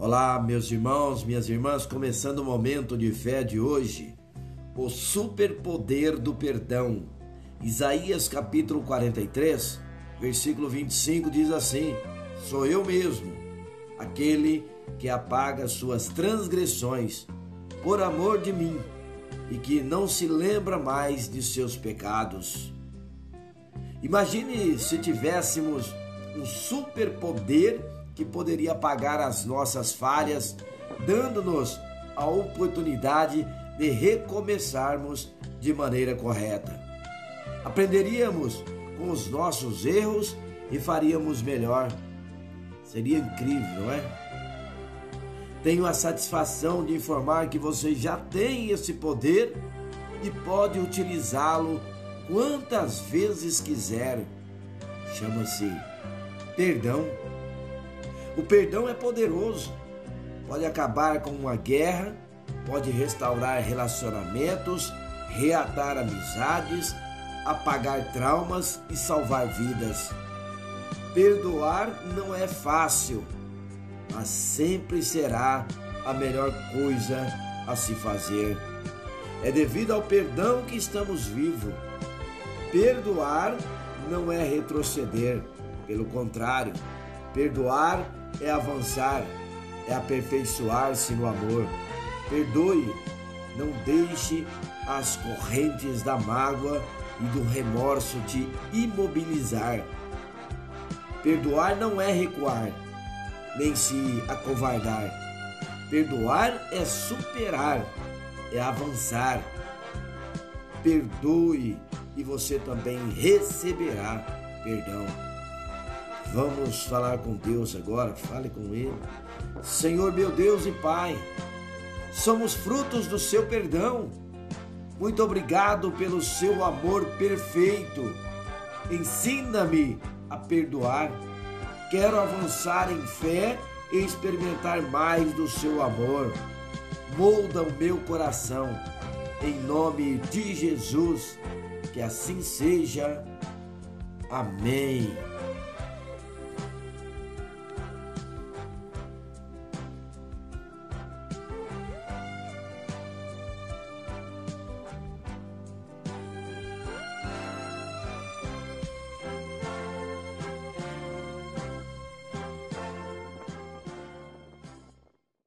Olá, meus irmãos, minhas irmãs, começando o momento de fé de hoje, o superpoder do perdão. Isaías capítulo 43, versículo 25 diz assim: Sou eu mesmo, aquele que apaga suas transgressões por amor de mim e que não se lembra mais de seus pecados. Imagine se tivéssemos um superpoder que poderia apagar as nossas falhas, dando-nos a oportunidade de recomeçarmos de maneira correta. Aprenderíamos com os nossos erros e faríamos melhor. Seria incrível, não é? Tenho a satisfação de informar que você já tem esse poder e pode utilizá-lo quantas vezes quiser. Chama-se perdão. O perdão é poderoso, pode acabar com uma guerra, pode restaurar relacionamentos, reatar amizades, apagar traumas e salvar vidas. Perdoar não é fácil, mas sempre será a melhor coisa a se fazer. É devido ao perdão que estamos vivos. Perdoar não é retroceder, pelo contrário, perdoar é avançar, é aperfeiçoar-se no amor. Perdoe, não deixe as correntes da mágoa e do remorso te imobilizar. Perdoar não é recuar, nem se acovardar. Perdoar é superar, é avançar. Perdoe e você também receberá perdão. Vamos falar com Deus agora, fale com Ele. Senhor meu Deus e Pai, somos frutos do seu perdão. Muito obrigado pelo seu amor perfeito. Ensina-me a perdoar. Quero avançar em fé e experimentar mais do seu amor. Molda o meu coração. Em nome de Jesus, que assim seja. Amém.